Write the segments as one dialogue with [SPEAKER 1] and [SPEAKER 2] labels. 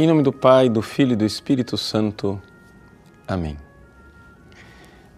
[SPEAKER 1] Em nome do Pai, do Filho e do Espírito Santo. Amém.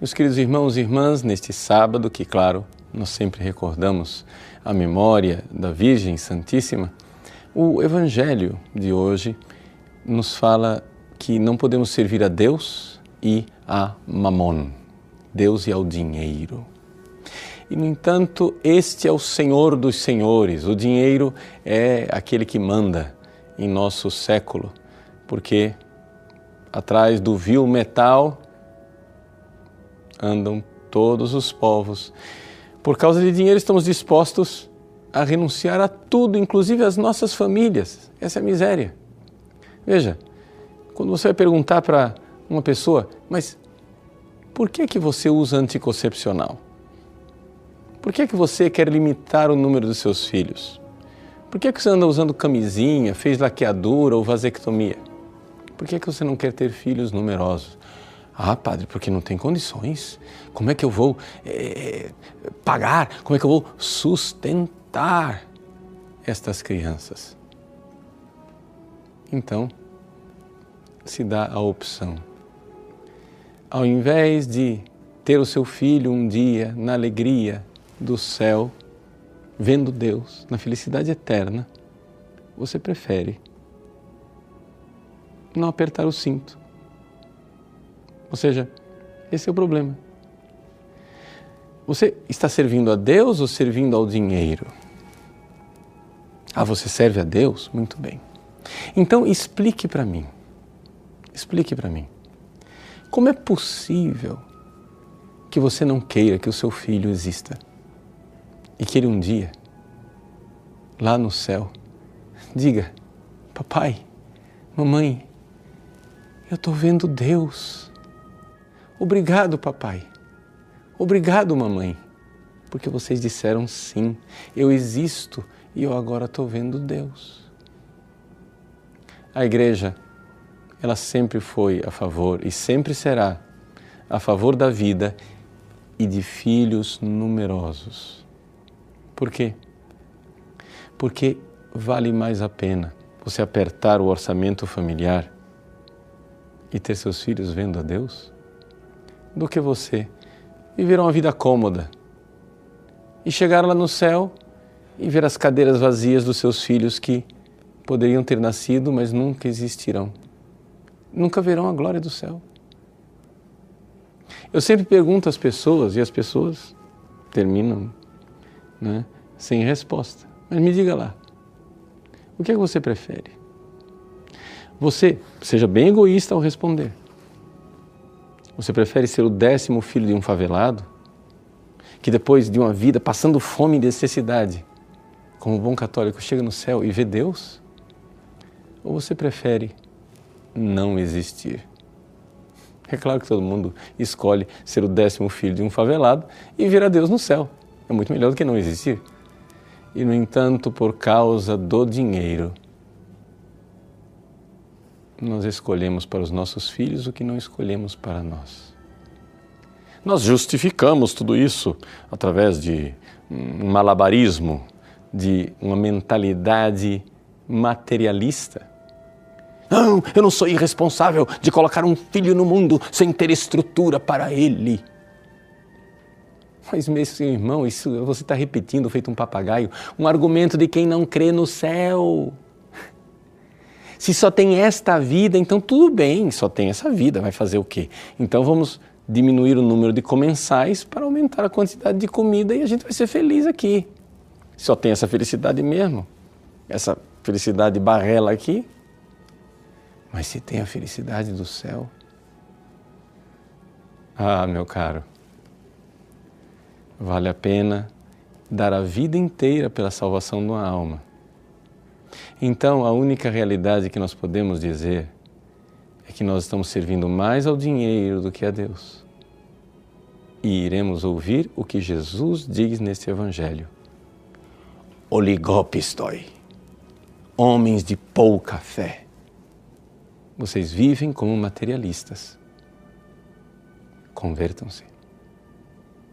[SPEAKER 1] Meus queridos irmãos e irmãs, neste sábado, que, claro, nós sempre recordamos a memória da Virgem Santíssima, o Evangelho de hoje nos fala que não podemos servir a Deus e a Mamon, Deus e ao dinheiro. E, no entanto, este é o Senhor dos Senhores, o dinheiro é aquele que manda em nosso século, porque atrás do vil metal andam todos os povos. Por causa de dinheiro, estamos dispostos a renunciar a tudo, inclusive as nossas famílias. Essa é a miséria. Veja, quando você vai perguntar para uma pessoa, mas por que que você usa anticoncepcional? Por que que você quer limitar o número dos seus filhos? Por que, você anda usando camisinha, fez laqueadura ou vasectomia? Por que, que você não quer ter filhos numerosos? Ah, padre, porque não tem condições. Como é que eu vou é, pagar? Como é que eu vou sustentar estas crianças? Então, se dá a opção. Ao invés de ter o seu filho um dia na alegria do céu, vendo Deus na felicidade eterna, você prefere não apertar o cinto. Ou seja, esse é o problema. Você está servindo a Deus ou servindo ao dinheiro? Ah, você serve a Deus? Muito bem. Então explique para mim. Explique para mim. Como é possível que você não queira que o seu filho exista? E que ele um dia, lá no céu, diga: Papai, mamãe, eu estou vendo Deus. Obrigado, papai. Obrigado, mamãe, porque vocês disseram sim, eu existo e eu agora estou vendo Deus. A igreja, ela sempre foi a favor e sempre será a favor da vida e de filhos numerosos. Por quê? Porque vale mais a pena você apertar o orçamento familiar e ter seus filhos vendo a Deus do que você viver uma vida cômoda e chegar lá no céu e ver as cadeiras vazias dos seus filhos que poderiam ter nascido, mas nunca existirão. Nunca verão a glória do céu. Eu sempre pergunto às pessoas e as pessoas terminam né, sem resposta. Mas me diga lá, o que é que você prefere? Você, seja bem egoísta ao responder. Você prefere ser o décimo filho de um favelado, que depois de uma vida passando fome e necessidade, como bom católico, chega no céu e vê Deus? Ou você prefere não existir? É claro que todo mundo escolhe ser o décimo filho de um favelado e ver a Deus no céu. É muito melhor do que não existir. E, no entanto, por causa do dinheiro, nós escolhemos para os nossos filhos o que não escolhemos para nós. Nós justificamos tudo isso através de um malabarismo, de uma mentalidade materialista. Não, eu não sou irresponsável de colocar um filho no mundo sem ter estrutura para ele. Mas, meu irmão, isso você está repetindo, feito um papagaio, um argumento de quem não crê no céu. Se só tem esta vida, então tudo bem, só tem essa vida, vai fazer o quê? Então vamos diminuir o número de comensais para aumentar a quantidade de comida e a gente vai ser feliz aqui. Só tem essa felicidade mesmo, essa felicidade barrela aqui. Mas se tem a felicidade do céu, ah, meu caro, Vale a pena dar a vida inteira pela salvação de uma alma. Então, a única realidade que nós podemos dizer é que nós estamos servindo mais ao dinheiro do que a Deus. E iremos ouvir o que Jesus diz neste Evangelho. Oligopistoi, homens de pouca fé. Vocês vivem como materialistas. Convertam-se.